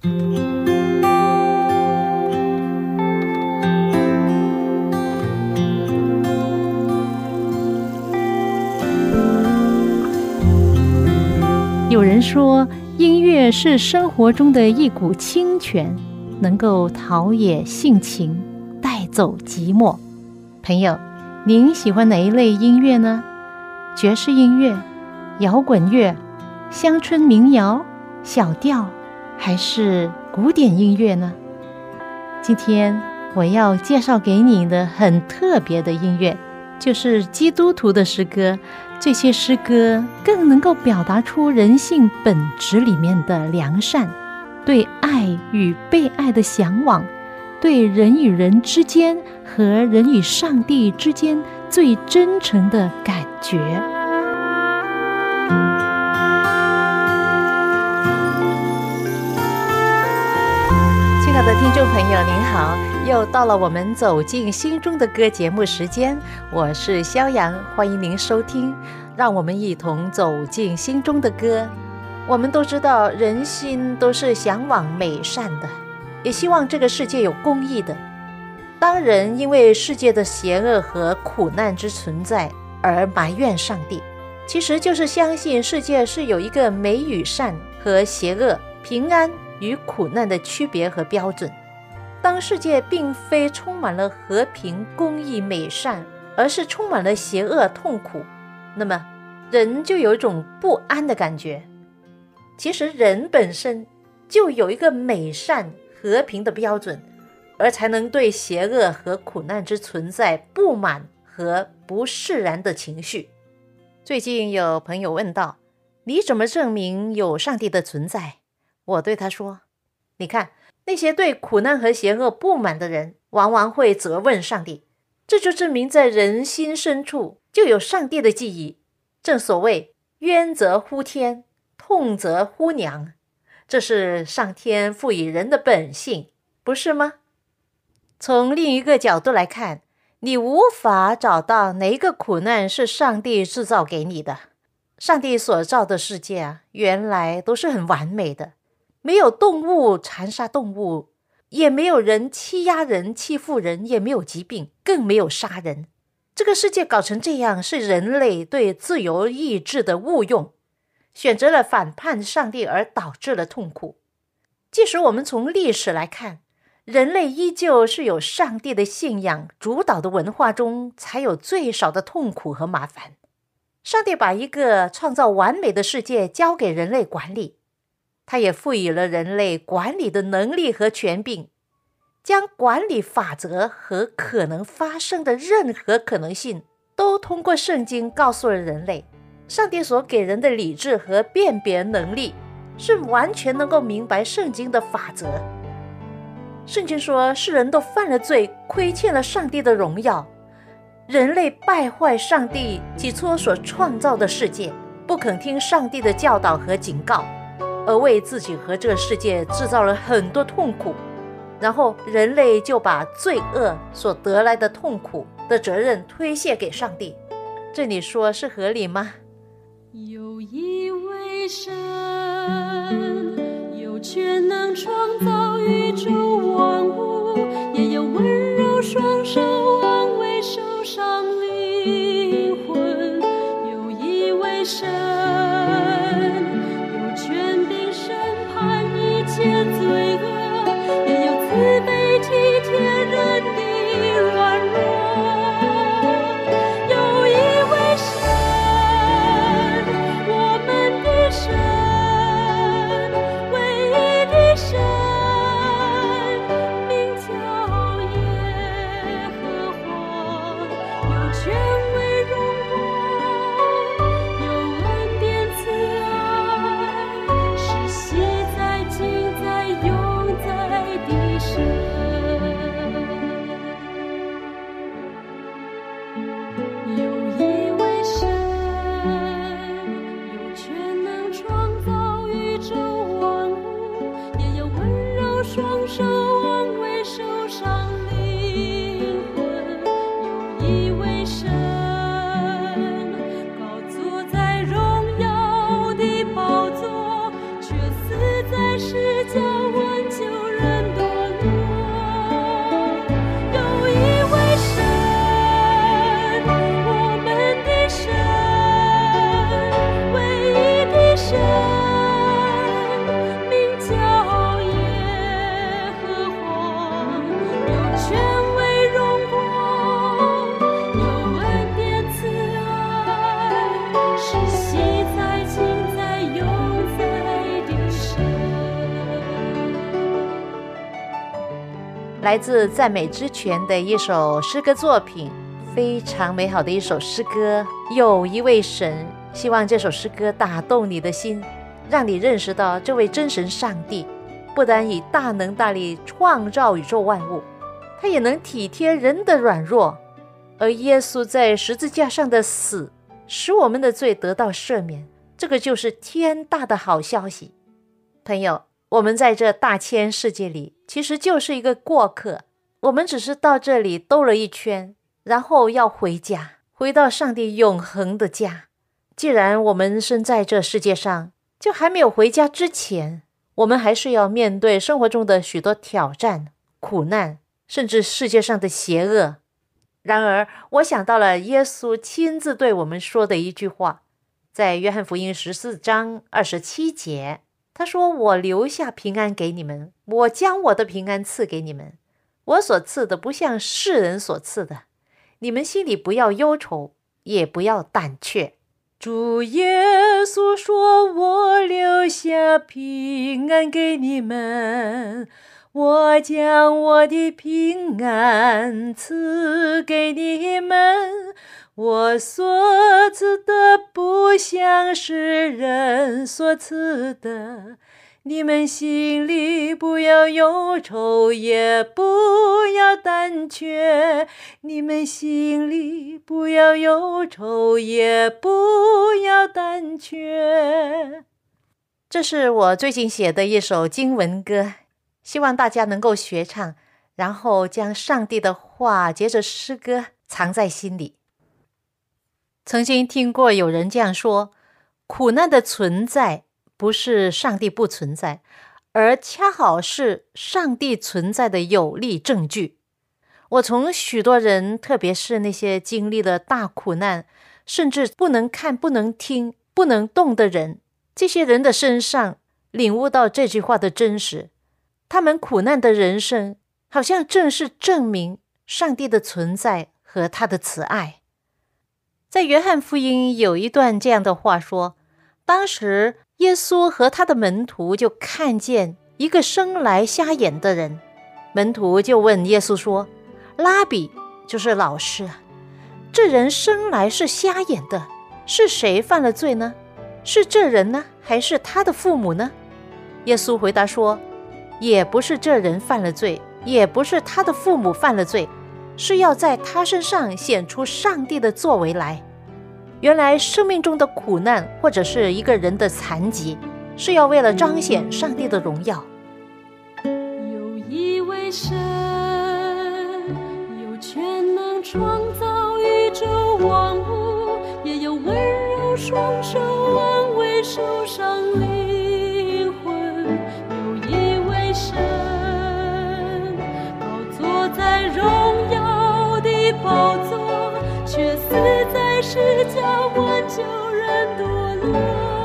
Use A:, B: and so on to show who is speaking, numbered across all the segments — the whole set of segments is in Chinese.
A: 有人说，音乐是生活中的一股清泉，能够陶冶性情，带走寂寞。朋友，您喜欢哪一类音乐呢？爵士音乐、摇滚乐、乡村民谣、小调，还是古典音乐呢？今天我要介绍给你的很特别的音乐，就是基督徒的诗歌。这些诗歌更能够表达出人性本质里面的良善，对爱与被爱的向往，对人与人之间和人与上帝之间最真诚的感觉。的听众朋友，您好，又到了我们走进心中的歌节目时间，我是肖阳，欢迎您收听，让我们一同走进心中的歌。我们都知道，人心都是向往美善的，也希望这个世界有公义的。当人因为世界的邪恶和苦难之存在而埋怨上帝，其实就是相信世界是有一个美与善和邪恶、平安。与苦难的区别和标准。当世界并非充满了和平、公义、美善，而是充满了邪恶、痛苦，那么人就有一种不安的感觉。其实人本身就有一个美善、和平的标准，而才能对邪恶和苦难之存在不满和不释然的情绪。最近有朋友问道：“你怎么证明有上帝的存在？”我对他说：“你看，那些对苦难和邪恶不满的人，往往会责问上帝，这就证明在人心深处就有上帝的记忆。正所谓冤则呼天，痛则呼娘，这是上天赋予人的本性，不是吗？从另一个角度来看，你无法找到哪一个苦难是上帝制造给你的。上帝所造的世界啊，原来都是很完美的。”没有动物残杀动物，也没有人欺压人、欺负人，也没有疾病，更没有杀人。这个世界搞成这样，是人类对自由意志的误用，选择了反叛上帝而导致了痛苦。即使我们从历史来看，人类依旧是有上帝的信仰主导的文化中，才有最少的痛苦和麻烦。上帝把一个创造完美的世界交给人类管理。他也赋予了人类管理的能力和权柄，将管理法则和可能发生的任何可能性，都通过圣经告诉了人类。上帝所给人的理智和辨别能力，是完全能够明白圣经的法则。圣经说，世人都犯了罪，亏欠了上帝的荣耀。人类败坏上帝起初所创造的世界，不肯听上帝的教导和警告。而为自己和这个世界制造了很多痛苦，然后人类就把罪恶所得来的痛苦的责任推卸给上帝，这你说是合理吗？
B: 有一位神，有权能创造宇宙万物，也有温柔双手
A: 来自赞美之泉的一首诗歌作品，非常美好的一首诗歌。有一位神，希望这首诗歌打动你的心，让你认识到这位真神上帝，不但以大能大力创造宇宙万物，他也能体贴人的软弱。而耶稣在十字架上的死，使我们的罪得到赦免，这个就是天大的好消息，朋友。我们在这大千世界里，其实就是一个过客。我们只是到这里兜了一圈，然后要回家，回到上帝永恒的家。既然我们生在这世界上，就还没有回家之前，我们还是要面对生活中的许多挑战、苦难，甚至世界上的邪恶。然而，我想到了耶稣亲自对我们说的一句话，在约翰福音十四章二十七节。他说：“我留下平安给你们，我将我的平安赐给你们。我所赐的不像世人所赐的，你们心里不要忧愁，也不要胆怯。”主耶稣说：“我留下平安给你们，我将我的平安赐给你们。”我所赐的不像是人所赐的，你们心里不要忧愁，也不要胆怯。你们心里不要忧愁，也不要胆怯。这是我最近写的一首经文歌，希望大家能够学唱，然后将上帝的话接着诗歌藏在心里。曾经听过有人这样说：“苦难的存在不是上帝不存在，而恰好是上帝存在的有力证据。”我从许多人，特别是那些经历了大苦难，甚至不能看、不能听、不能动的人，这些人的身上领悟到这句话的真实。他们苦难的人生，好像正是证明上帝的存在和他的慈爱。在约翰福音有一段这样的话说：当时耶稣和他的门徒就看见一个生来瞎眼的人，门徒就问耶稣说：“拉比，就是老师啊，这人生来是瞎眼的，是谁犯了罪呢？是这人呢，还是他的父母呢？”耶稣回答说：“也不是这人犯了罪，也不是他的父母犯了罪。”是要在他身上显出上帝的作为来。原来生命中的苦难或者是一个人的残疾，是要为了彰显上帝的荣耀。
B: 有一位神，有全能创造宇宙万物，也有温柔双手安慰受伤灵宝座，却死在世家挽救人堕落。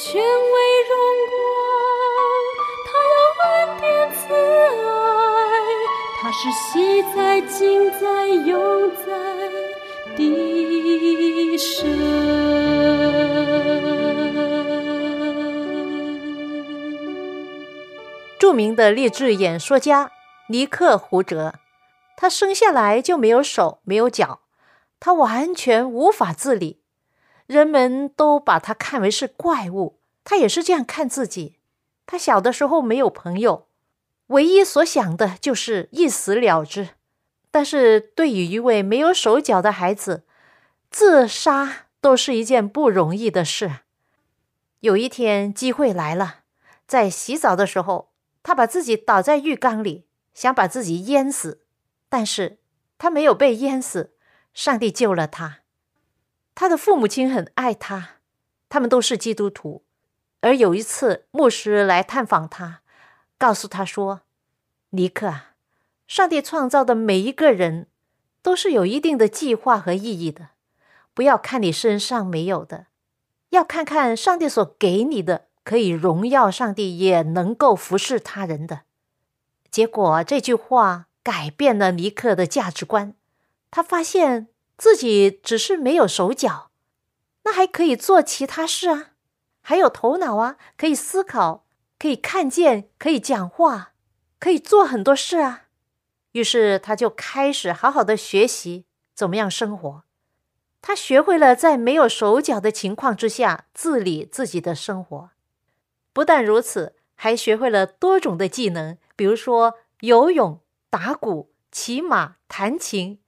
B: 权威荣光，他要满天慈爱，他是西在、近在、永在的神。
A: 著名的励志演说家尼克胡哲，他生下来就没有手，没有脚，他完全无法自理。人们都把他看为是怪物。他也是这样看自己。他小的时候没有朋友，唯一所想的就是一死了之。但是对于一位没有手脚的孩子，自杀都是一件不容易的事。有一天，机会来了，在洗澡的时候，他把自己倒在浴缸里，想把自己淹死，但是他没有被淹死，上帝救了他。他的父母亲很爱他，他们都是基督徒。而有一次，牧师来探访他，告诉他说：“尼克啊，上帝创造的每一个人都是有一定的计划和意义的，不要看你身上没有的。”要看看上帝所给你的，可以荣耀上帝，也能够服侍他人的。结果这句话改变了尼克的价值观。他发现自己只是没有手脚，那还可以做其他事啊，还有头脑啊，可以思考，可以看见，可以讲话，可以做很多事啊。于是他就开始好好的学习怎么样生活。他学会了在没有手脚的情况之下自理自己的生活，不但如此，还学会了多种的技能，比如说游泳、打鼓、骑马、弹琴。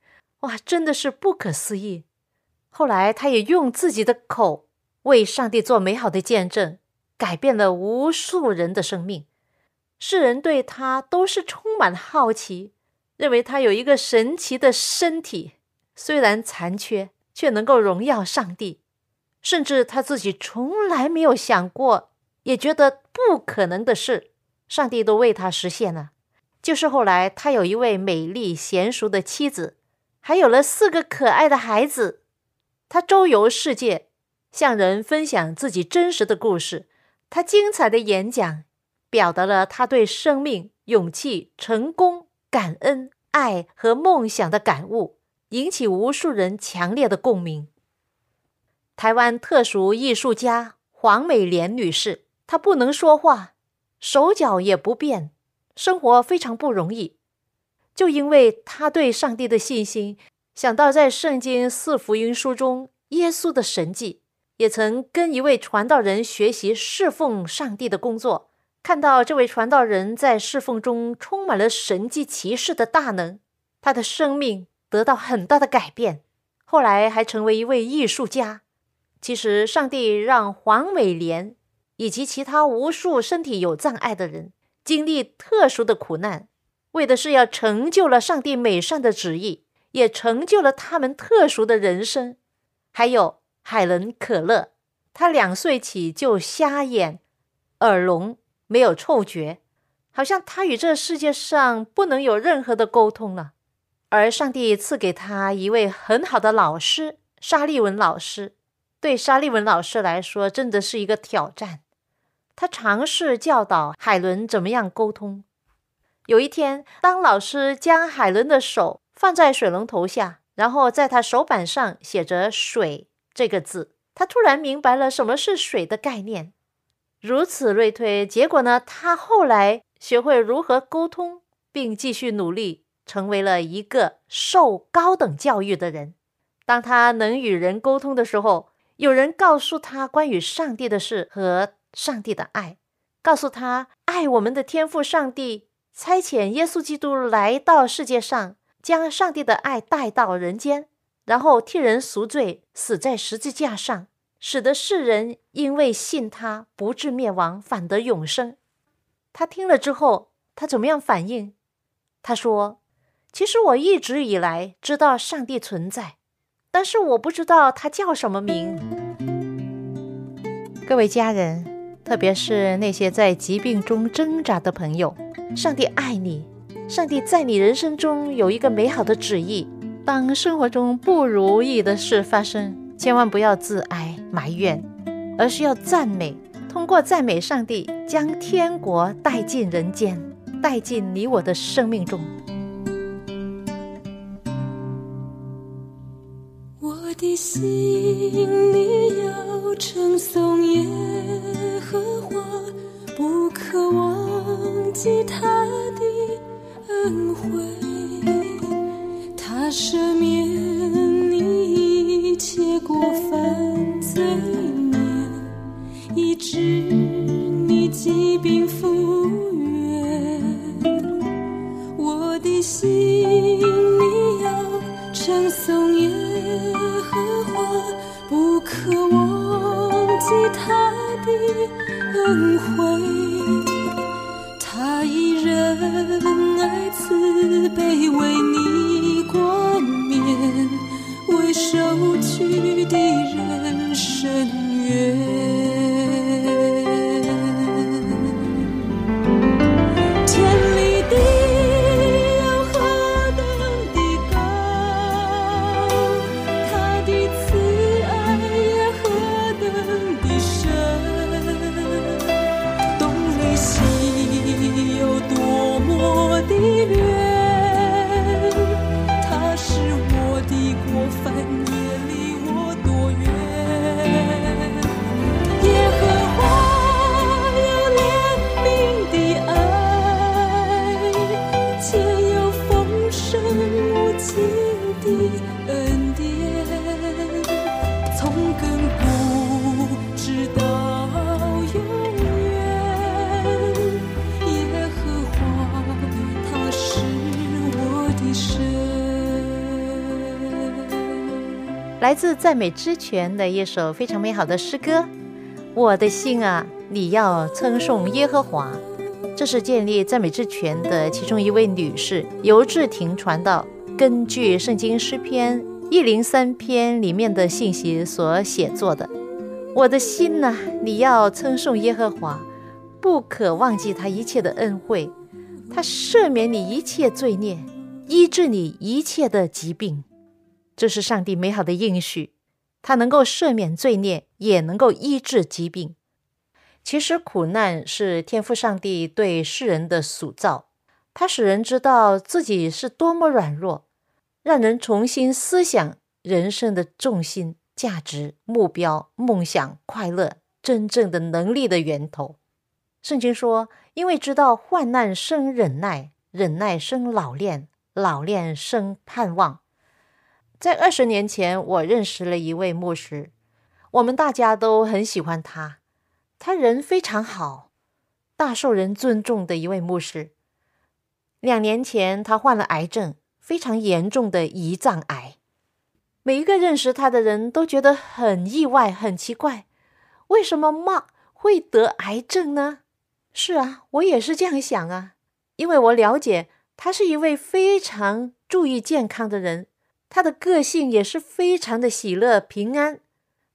A: 哇，真的是不可思议！后来，他也用自己的口为上帝做美好的见证，改变了无数人的生命。世人对他都是充满好奇，认为他有一个神奇的身体，虽然残缺。却能够荣耀上帝，甚至他自己从来没有想过，也觉得不可能的事，上帝都为他实现了。就是后来他有一位美丽娴熟的妻子，还有了四个可爱的孩子。他周游世界，向人分享自己真实的故事。他精彩的演讲，表达了他对生命、勇气、成功、感恩、爱和梦想的感悟。引起无数人强烈的共鸣。台湾特殊艺术家黄美莲女士，她不能说话，手脚也不便，生活非常不容易。就因为他对上帝的信心，想到在圣经四福音书中耶稣的神迹，也曾跟一位传道人学习侍奉上帝的工作，看到这位传道人在侍奉中充满了神迹奇事的大能，他的生命。得到很大的改变，后来还成为一位艺术家。其实，上帝让黄美莲以及其他无数身体有障碍的人经历特殊的苦难，为的是要成就了上帝美善的旨意，也成就了他们特殊的人生。还有海伦·可乐，他两岁起就瞎眼、耳聋，没有触觉，好像他与这世界上不能有任何的沟通了。而上帝赐给他一位很好的老师，沙利文老师。对沙利文老师来说，真的是一个挑战。他尝试教导海伦怎么样沟通。有一天，当老师将海伦的手放在水龙头下，然后在他手板上写着“水”这个字，他突然明白了什么是水的概念。如此类推，结果呢？他后来学会如何沟通，并继续努力。成为了一个受高等教育的人。当他能与人沟通的时候，有人告诉他关于上帝的事和上帝的爱，告诉他爱我们的天赋上帝差遣耶稣基督来到世界上，将上帝的爱带到人间，然后替人赎罪，死在十字架上，使得世人因为信他不至灭亡，反得永生。他听了之后，他怎么样反应？他说。其实我一直以来知道上帝存在，但是我不知道他叫什么名。各位家人，特别是那些在疾病中挣扎的朋友，上帝爱你，上帝在你人生中有一个美好的旨意。当生活中不如意的事发生，千万不要自哀埋怨，而是要赞美，通过赞美上帝，将天国带进人间，带进你我的生命中。
B: 我的心里要称颂耶和华，不可忘记他的恩惠。他赦免
A: 赞美之泉的一首非常美好的诗歌。我的心啊，你要称颂耶和华。这是建立赞美之泉的其中一位女士尤志婷传道，根据圣经诗篇一零三篇里面的信息所写作的。我的心呐、你要称颂耶和华，不可忘记他一切的恩惠，他赦免你一切罪孽，医治你一切的疾病。这是上帝美好的应许，他能够赦免罪孽，也能够医治疾病。其实苦难是天赋上帝对世人的塑造，它使人知道自己是多么软弱，让人重新思想人生的重心、价值、目标、梦想、快乐真正的能力的源头。圣经说：“因为知道患难生忍耐，忍耐生老练，老练生盼望。”在二十年前，我认识了一位牧师，我们大家都很喜欢他。他人非常好，大受人尊重的一位牧师。两年前，他患了癌症，非常严重的胰脏癌。每一个认识他的人都觉得很意外、很奇怪，为什么 Mark 会得癌症呢？是啊，我也是这样想啊，因为我了解他是一位非常注意健康的人，他的个性也是非常的喜乐平安。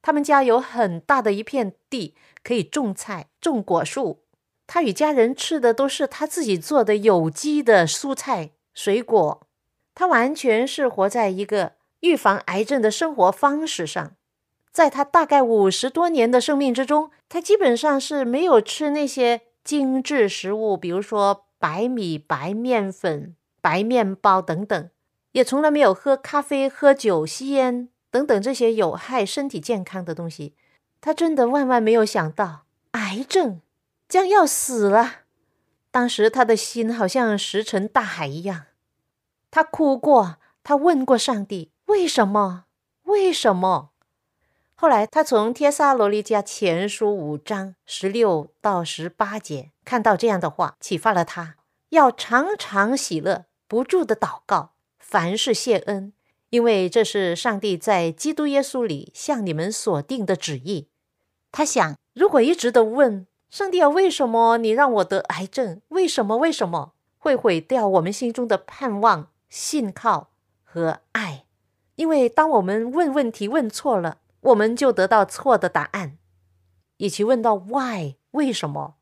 A: 他们家有很大的一片地，可以种菜、种果树。他与家人吃的都是他自己做的有机的蔬菜、水果。他完全是活在一个预防癌症的生活方式上。在他大概五十多年的生命之中，他基本上是没有吃那些精致食物，比如说白米、白面粉、白面包等等，也从来没有喝咖啡、喝酒、吸烟。等等这些有害身体健康的东西，他真的万万没有想到，癌症将要死了。当时他的心好像石沉大海一样，他哭过，他问过上帝：为什么？为什么？后来他从帖撒罗尼迦前书五章十六到十八节看到这样的话，启发了他要常常喜乐，不住的祷告，凡事谢恩。因为这是上帝在基督耶稣里向你们所定的旨意。他想，如果一直的问上帝啊，为什么你让我得癌症？为什么？为什么会毁掉我们心中的盼望、信靠和爱？因为当我们问问题问错了，我们就得到错的答案。与其问到 why 为什么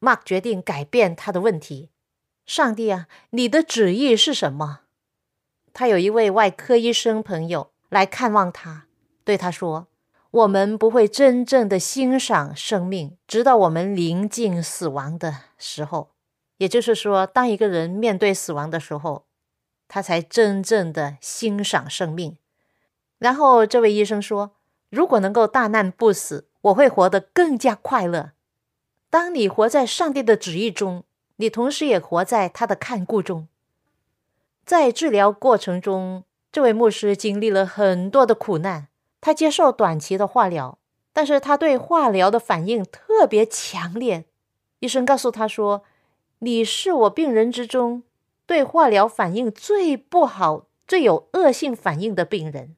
A: ，Mark 决定改变他的问题。上帝啊，你的旨意是什么？他有一位外科医生朋友来看望他，对他说：“我们不会真正的欣赏生命，直到我们临近死亡的时候。也就是说，当一个人面对死亡的时候，他才真正的欣赏生命。”然后这位医生说：“如果能够大难不死，我会活得更加快乐。当你活在上帝的旨意中，你同时也活在他的看顾中。”在治疗过程中，这位牧师经历了很多的苦难。他接受短期的化疗，但是他对化疗的反应特别强烈。医生告诉他说：“你是我病人之中对化疗反应最不好、最有恶性反应的病人。”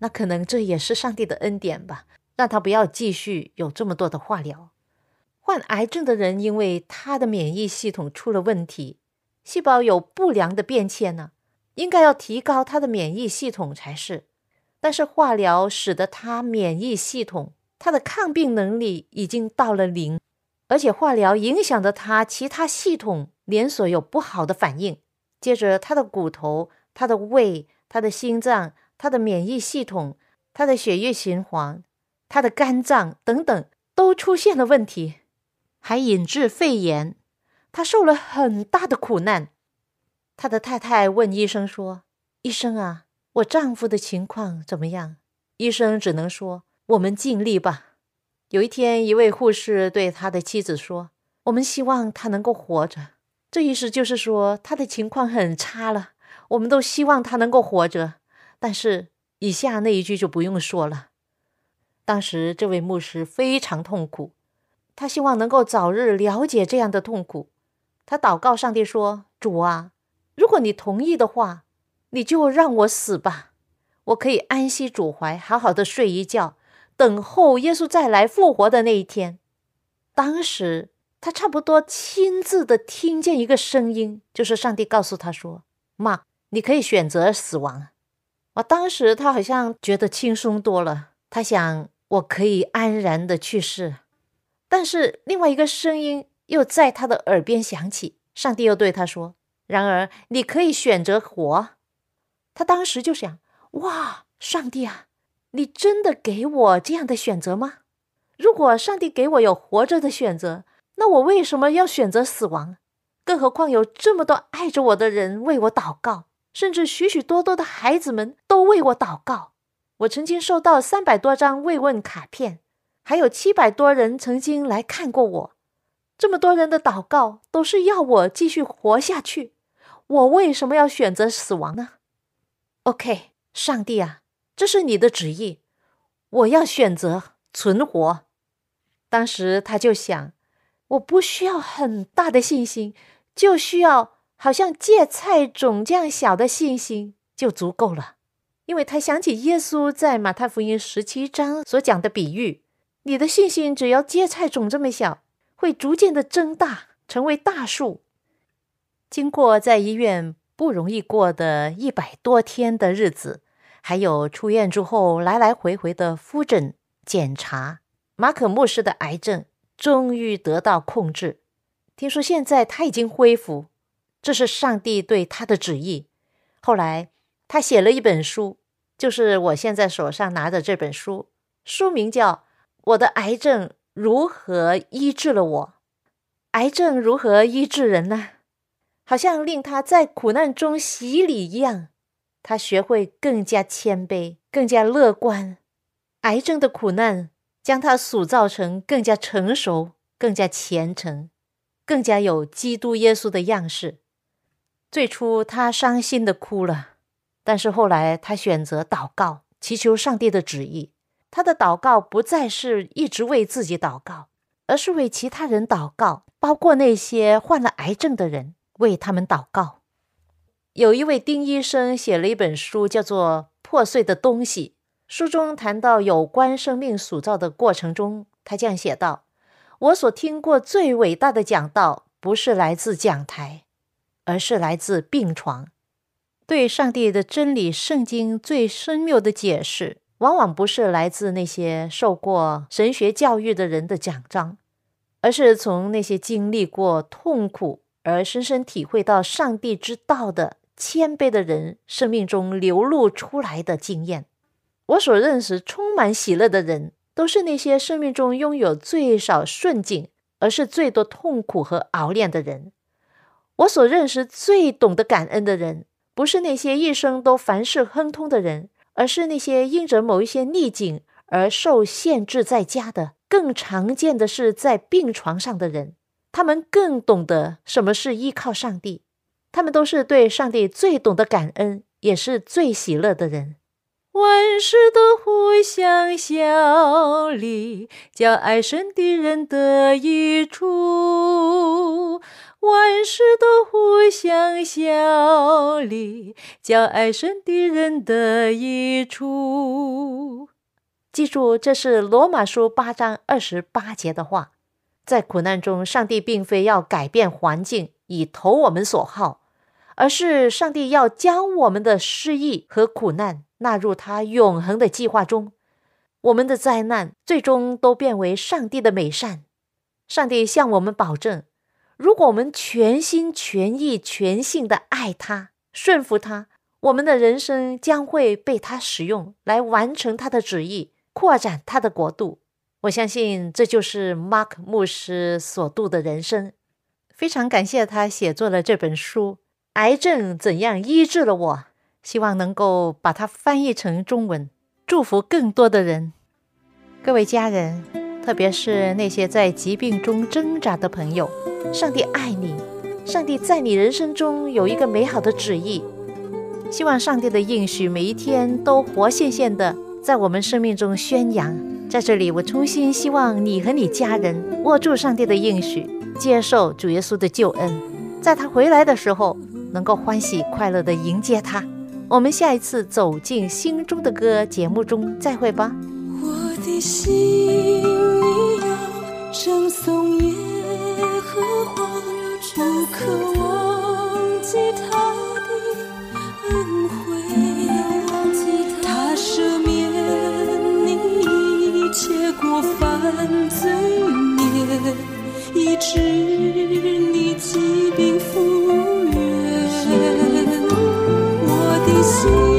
A: 那可能这也是上帝的恩典吧，让他不要继续有这么多的化疗。患癌症的人，因为他的免疫系统出了问题，细胞有不良的变迁呢，应该要提高他的免疫系统才是。但是化疗使得他免疫系统，他的抗病能力已经到了零，而且化疗影响的他其他系统连锁有不好的反应，接着他的骨头、他的胃、他的心脏、他的免疫系统、他的血液循环、他的肝脏等等都出现了问题。还引致肺炎，他受了很大的苦难。他的太太问医生说：“医生啊，我丈夫的情况怎么样？”医生只能说：“我们尽力吧。”有一天，一位护士对他的妻子说：“我们希望他能够活着。”这意思就是说他的情况很差了。我们都希望他能够活着，但是以下那一句就不用说了。当时这位牧师非常痛苦。他希望能够早日了解这样的痛苦。他祷告上帝说：“主啊，如果你同意的话，你就让我死吧，我可以安息主怀，好好的睡一觉，等候耶稣再来复活的那一天。”当时他差不多亲自的听见一个声音，就是上帝告诉他说：“妈，你可以选择死亡。”啊，当时他好像觉得轻松多了。他想：“我可以安然的去世。”但是另外一个声音又在他的耳边响起，上帝又对他说：“然而你可以选择活。”他当时就想：“哇，上帝啊，你真的给我这样的选择吗？如果上帝给我有活着的选择，那我为什么要选择死亡？更何况有这么多爱着我的人为我祷告，甚至许许多多的孩子们都为我祷告。我曾经收到三百多张慰问卡片。”还有七百多人曾经来看过我，这么多人的祷告都是要我继续活下去，我为什么要选择死亡呢？OK，上帝啊，这是你的旨意，我要选择存活。当时他就想，我不需要很大的信心，就需要好像芥菜种这样小的信心就足够了，因为他想起耶稣在马太福音十七章所讲的比喻。你的信心只要芥菜种这么小，会逐渐的增大，成为大树。经过在医院不容易过的一百多天的日子，还有出院之后来来回回的复诊检查，马可牧师的癌症终于得到控制。听说现在他已经恢复，这是上帝对他的旨意。后来他写了一本书，就是我现在手上拿的这本书，书名叫。我的癌症如何医治了我？癌症如何医治人呢？好像令他在苦难中洗礼一样，他学会更加谦卑，更加乐观。癌症的苦难将他塑造成更加成熟、更加虔诚、更加有基督耶稣的样式。最初他伤心的哭了，但是后来他选择祷告，祈求上帝的旨意。他的祷告不再是一直为自己祷告，而是为其他人祷告，包括那些患了癌症的人，为他们祷告。有一位丁医生写了一本书，叫做《破碎的东西》。书中谈到有关生命塑造的过程中，他这样写道：“我所听过最伟大的讲道，不是来自讲台，而是来自病床。对上帝的真理、圣经最深妙的解释。”往往不是来自那些受过神学教育的人的奖章，而是从那些经历过痛苦而深深体会到上帝之道的谦卑的人生命中流露出来的经验。我所认识充满喜乐的人，都是那些生命中拥有最少顺境，而是最多痛苦和熬炼的人。我所认识最懂得感恩的人，不是那些一生都凡事亨通的人。而是那些因着某一些逆境而受限制在家的，更常见的是在病床上的人，他们更懂得什么是依靠上帝，他们都是对上帝最懂得感恩，也是最喜乐的人。万事都互相效力，叫爱神的人得益处。万事都互相效力，叫爱神的人得益处。记住，这是罗马书八章二十八节的话。在苦难中，上帝并非要改变环境以投我们所好，而是上帝要将我们的失意和苦难纳入他永恒的计划中。我们的灾难最终都变为上帝的美善。上帝向我们保证，如果我们全心全意、全性的爱他、顺服他，我们的人生将会被他使用来完成他的旨意，扩展他的国度。我相信这就是 Mark 牧师所度的人生。非常感谢他写作了这本书《癌症怎样医治了我》，希望能够把它翻译成中文，祝福更多的人。各位家人。特别是那些在疾病中挣扎的朋友，上帝爱你，上帝在你人生中有一个美好的旨意。希望上帝的应许每一天都活现现的在我们生命中宣扬。在这里，我衷心希望你和你家人握住上帝的应许，接受主耶稣的救恩，在他回来的时候能够欢喜快乐的迎接他。我们下一次走进心中的歌节目中再会吧。
B: 我的心。唱颂耶和华，不可忘记他的恩惠。他赦免你一切过犯罪孽，医治你疾病复原。我的心。